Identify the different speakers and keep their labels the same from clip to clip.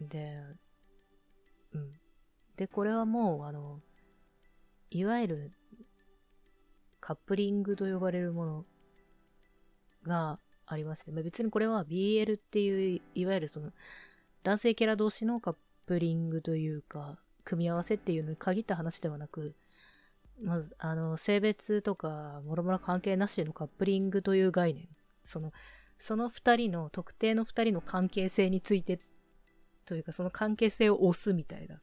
Speaker 1: で、うん。で、これはもう、あの、いわゆるカップリングと呼ばれるものがありまして、まあ、別にこれは BL っていう、いわゆるその男性キャラ同士のカップリングというか、組み合わせっていうのに限った話ではなく、まず、あの、性別とか、もろもろ関係なしのカップリングという概念、その、その二人の、特定の二人の関係性について、というか、その関係性を押すみたいな、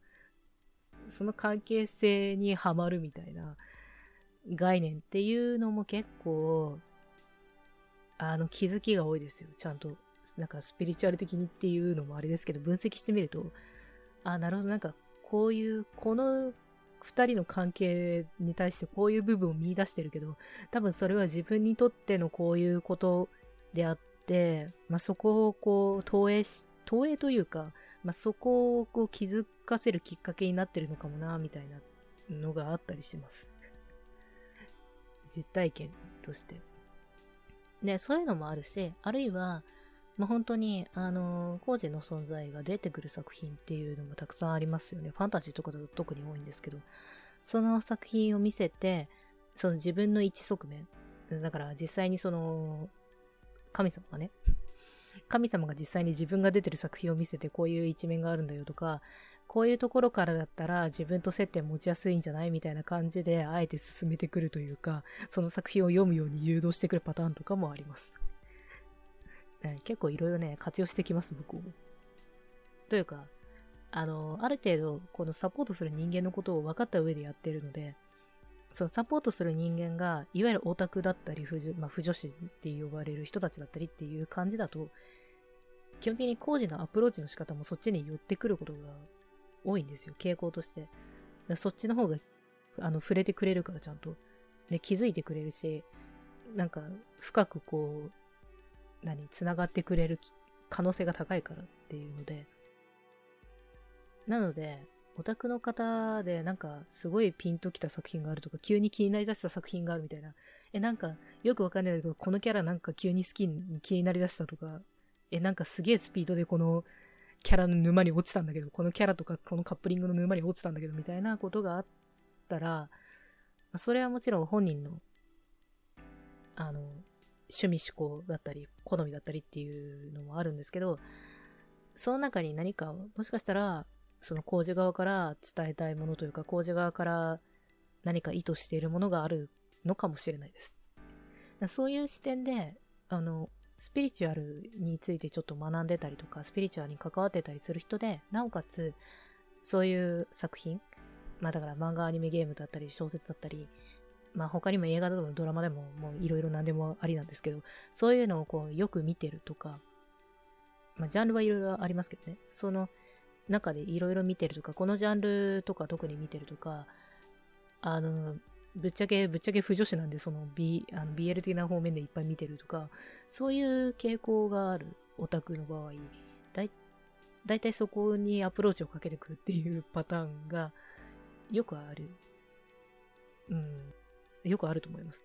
Speaker 1: その関係性にはまるみたいな概念っていうのも結構、あの、気づきが多いですよ。ちゃんと、なんかスピリチュアル的にっていうのもあれですけど、分析してみると、あ、なるほど、なんか、こういう、この二人の関係に対してこういう部分を見出してるけど、多分それは自分にとってのこういうことであって、まあ、そこをこう投影し、投影というか、まあ、そこをこう気づかせるきっかけになってるのかもな、みたいなのがあったりします。実体験として。で、そういうのもあるし、あるいは、まあ、本当に、あのー、工事の存在が出てくる作品っていうのもたくさんありますよね。ファンタジーとかだと特に多いんですけど、その作品を見せて、その自分の一側面、だから実際にその、神様がね、神様が実際に自分が出てる作品を見せてこういう一面があるんだよとか、こういうところからだったら自分と接点持ちやすいんじゃないみたいな感じで、あえて進めてくるというか、その作品を読むように誘導してくるパターンとかもあります。結構いろいろね、活用してきます、向こうも。というか、あの、ある程度、このサポートする人間のことを分かった上でやってるので、そのサポートする人間が、いわゆるオタクだったり、不,、まあ、不女子って呼ばれる人たちだったりっていう感じだと、基本的に工事のアプローチの仕方もそっちに寄ってくることが多いんですよ、傾向として。そっちの方が、あの、触れてくれるからちゃんと。で、気づいてくれるし、なんか、深くこう、何、繋がってくれる可能性が高いからっていうので。なので、オタクの方でなんかすごいピンときた作品があるとか、急に気になりだした作品があるみたいな。え、なんかよくわかんないけど、このキャラなんか急に好きに気になりだしたとか、え、なんかすげえスピードでこのキャラの沼に落ちたんだけど、このキャラとかこのカップリングの沼に落ちたんだけど、みたいなことがあったら、それはもちろん本人の、あの、趣味思考だったり、好みだったりっていうのもあるんですけど、その中に何か、もしかしたら、その工事側から伝えたいものというか、工事側から何か意図しているものがあるのかもしれないです。そういう視点で、あの、スピリチュアルについてちょっと学んでたりとか、スピリチュアルに関わってたりする人で、なおかつ、そういう作品、まあだから漫画、アニメ、ゲームだったり、小説だったり、まあ他にも映画だとドラマでももういろいろ何でもありなんですけど、そういうのをこうよく見てるとか、まあジャンルはいろいろありますけどね、その中でいろいろ見てるとか、このジャンルとか特に見てるとか、あの、ぶっちゃけ、ぶっちゃけ不女子なんで、その B、あの BL 的な方面でいっぱい見てるとか、そういう傾向があるオタクの場合、だい、だいたいそこにアプローチをかけてくるっていうパターンがよくある。うん。よくあると思います。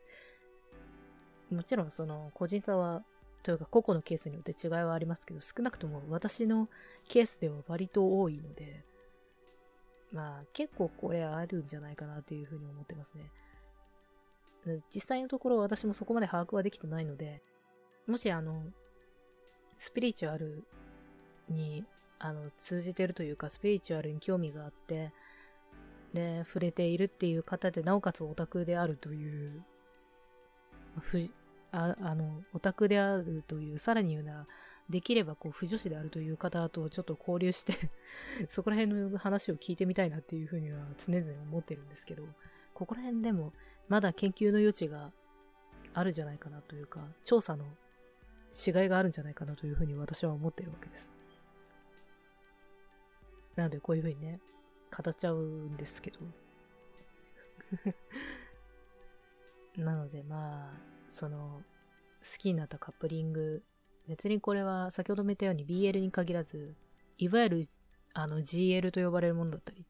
Speaker 1: もちろんその個人差は、というか個々のケースによって違いはありますけど、少なくとも私のケースでは割と多いので、まあ結構これあるんじゃないかなというふうに思ってますね。実際のところ私もそこまで把握はできてないので、もしあの、スピリチュアルにあの通じてるというか、スピリチュアルに興味があって、で、触れているっていう方で、なおかつオタクであるという、ふああの、オタクであるという、さらに言うなら、できればこう、不女子であるという方とちょっと交流して そこら辺の話を聞いてみたいなっていうふうには常々思ってるんですけど、ここら辺でもまだ研究の余地があるんじゃないかなというか、調査のしがいがあるんじゃないかなというふうに私は思ってるわけです。なのでこういうふうにね、語っちゃうんですけど。なのでまあ、その、好きになったカップリング別にこれは先ほども言ったように BL に限らず、いわゆるあの GL と呼ばれるものだったり、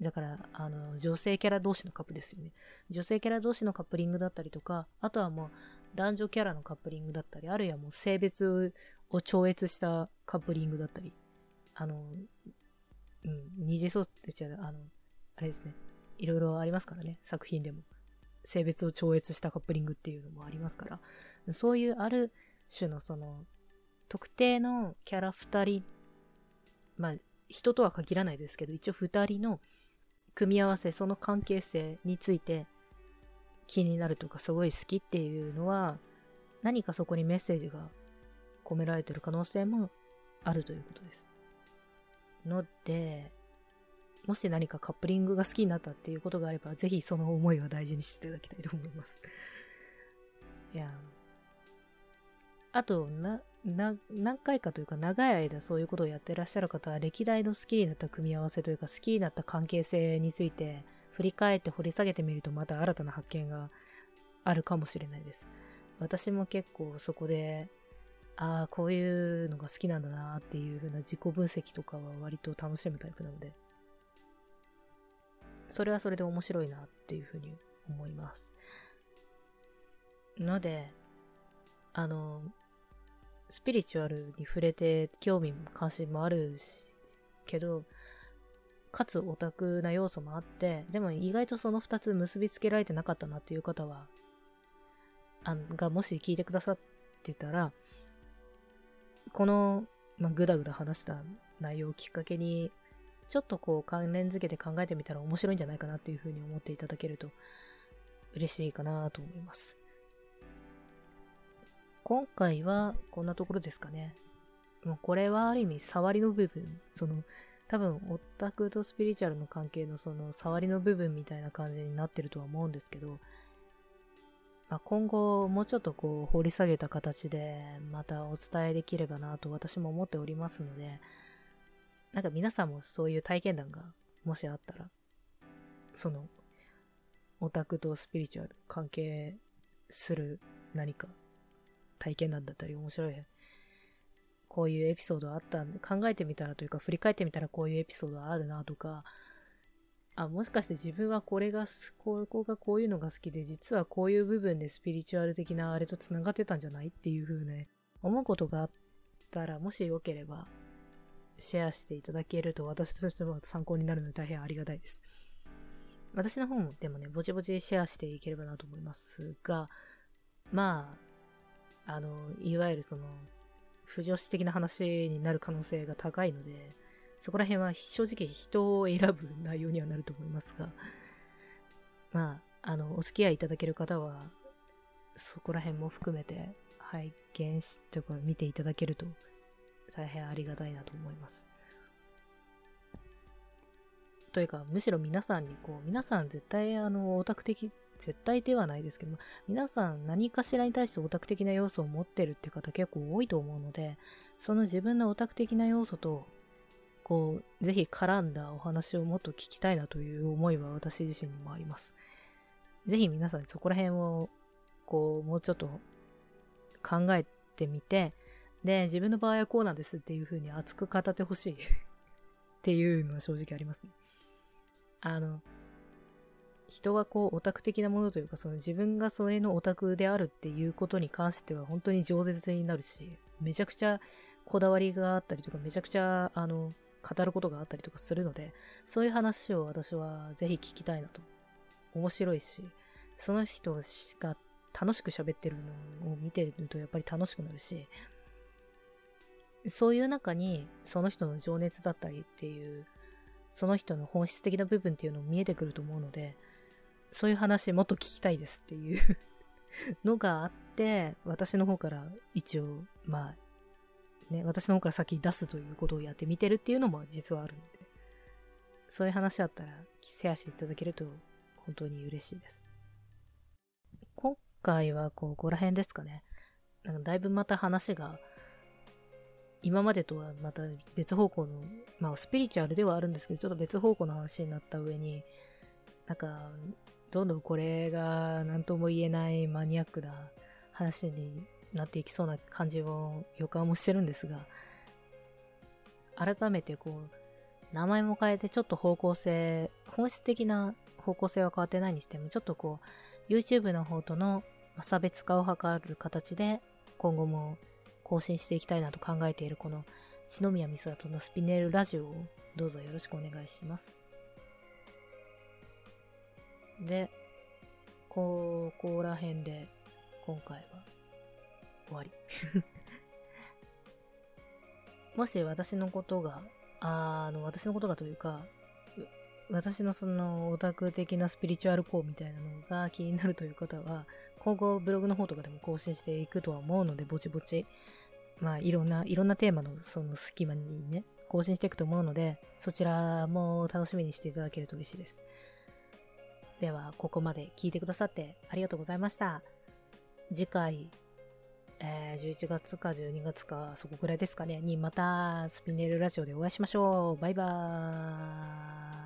Speaker 1: だから、あの、女性キャラ同士のカップですよね。女性キャラ同士のカップリングだったりとか、あとはもう男女キャラのカップリングだったり、あるいはもう性別を超越したカップリングだったり、あの、うん、二次創作、あの、あれですね。いろいろありますからね、作品でも。性別を超越したカップリングっていうのもありますから、そういうある種のその、特定のキャラ2人、まあ、人とは限らないですけど、一応2人の組み合わせ、その関係性について気になるとか、すごい好きっていうのは、何かそこにメッセージが込められてる可能性もあるということです。ので、もし何かカップリングが好きになったっていうことがあれば、ぜひその思いは大事にしていただきたいと思います。いや、あと、な、何回かというか長い間そういうことをやってらっしゃる方は、歴代の好きになった組み合わせというか、好きになった関係性について振り返って掘り下げてみると、また新たな発見があるかもしれないです。私も結構そこで、ああ、こういうのが好きなんだなっていう風な自己分析とかは割と楽しむタイプなので、それはそれで面白いなっていうふうに思います。ので、あの、スピリチュアルに触れて興味も関心もあるし、けど、かつオタクな要素もあって、でも意外とその2つ結びつけられてなかったなっていう方は、あがもし聞いてくださってたら、この、まあ、ぐだぐだ話した内容をきっかけにちょっとこう関連づけて考えてみたら面白いんじゃないかなっていうふうに思っていただけると嬉しいかなと思います。今回はこんなところですかね。もうこれはある意味触りの部分、その多分オタクとスピリチュアルの関係のその触りの部分みたいな感じになってるとは思うんですけど、まあ、今後もうちょっとこう掘り下げた形でまたお伝えできればなと私も思っておりますので、なんか皆さんもそういう体験談がもしあったら、その、オタクとスピリチュアル関係する何か体験談だったり面白い、こういうエピソードあった、考えてみたらというか振り返ってみたらこういうエピソードあるなとか、あ、もしかして自分はこれが、ここがこういうのが好きで、実はこういう部分でスピリチュアル的なあれと繋がってたんじゃない？っていう風ね、思うことがあったら、もしよければ、シェアしていただけると私としても参考になるので大変ありがたいです。私の方もでもね、ぼちぼちシェアしていければなと思いますが、まあ、あの、いわゆるその、不女子的な話になる可能性が高いので、そこら辺は正直人を選ぶ内容にはなると思いますが、まあ、あの、お付き合いいただける方は、そこら辺も含めて拝見し、とか見ていただけると大変ありがたいなと思います。というか、むしろ皆さんにこう、皆さん絶対あの、オタク的、絶対ではないですけども、皆さん何かしらに対してオタク的な要素を持ってるって方結構多いと思うので、その自分のオタク的な要素と、こう、ぜひ絡んだお話をもっと聞きたいなという思いは私自身にもあります。ぜひ皆さんそこら辺を、こう、もうちょっと考えてみて、で、自分の場合はこうなんですっていう風に熱く語ってほしい っていうのは正直ありますね。あの、人はこうオタク的なものというか、その自分がそれのオタクであるっていうことに関しては本当に饒舌になるし、めちゃくちゃこだわりがあったりとか、めちゃくちゃ、あの、語ることがあったりとかするので、そういう話を私はぜひ聞きたいなと。面白いし、その人が楽しく喋ってるのを見てるとやっぱり楽しくなるし、そういう中にその人の情熱だったりっていうその人の本質的な部分っていうのも見えてくると思うのでそういう話もっと聞きたいですっていう のがあって私の方から一応まあね私の方から先出すということをやってみてるっていうのも実はあるのでそういう話だったらシェアしていただけると本当に嬉しいです。今回はここら辺ですかね。なんかだいぶまた話が今までとはまた別方向の、まあスピリチュアルではあるんですけど、ちょっと別方向の話になった上に、なんか、どんどんこれが何とも言えないマニアックな話になっていきそうな感じを予感もしてるんですが、改めてこう、名前も変えてちょっと方向性、本質的な方向性は変わってないにしても、ちょっとこう、YouTube の方との差別化を図る形で、今後も更新していきたいなと考えているこの篠宮美里のスピネルラジオをどうぞよろしくお願いします。で、ここら辺で今回は終わり。もし私のことが、あの、私のことがというか、私のそのオタク的なスピリチュアルコーみたいなのが気になるという方は、今後ブログの方とかでも更新していくとは思うので、ぼちぼち、まあいろんな、いろんなテーマのその隙間にね、更新していくと思うので、そちらも楽しみにしていただけると嬉しいです。では、ここまで聞いてくださってありがとうございました。次回、えー、11月か12月か、そこくらいですかね、にまたスピネルラジオでお会いしましょう。バイバーイ。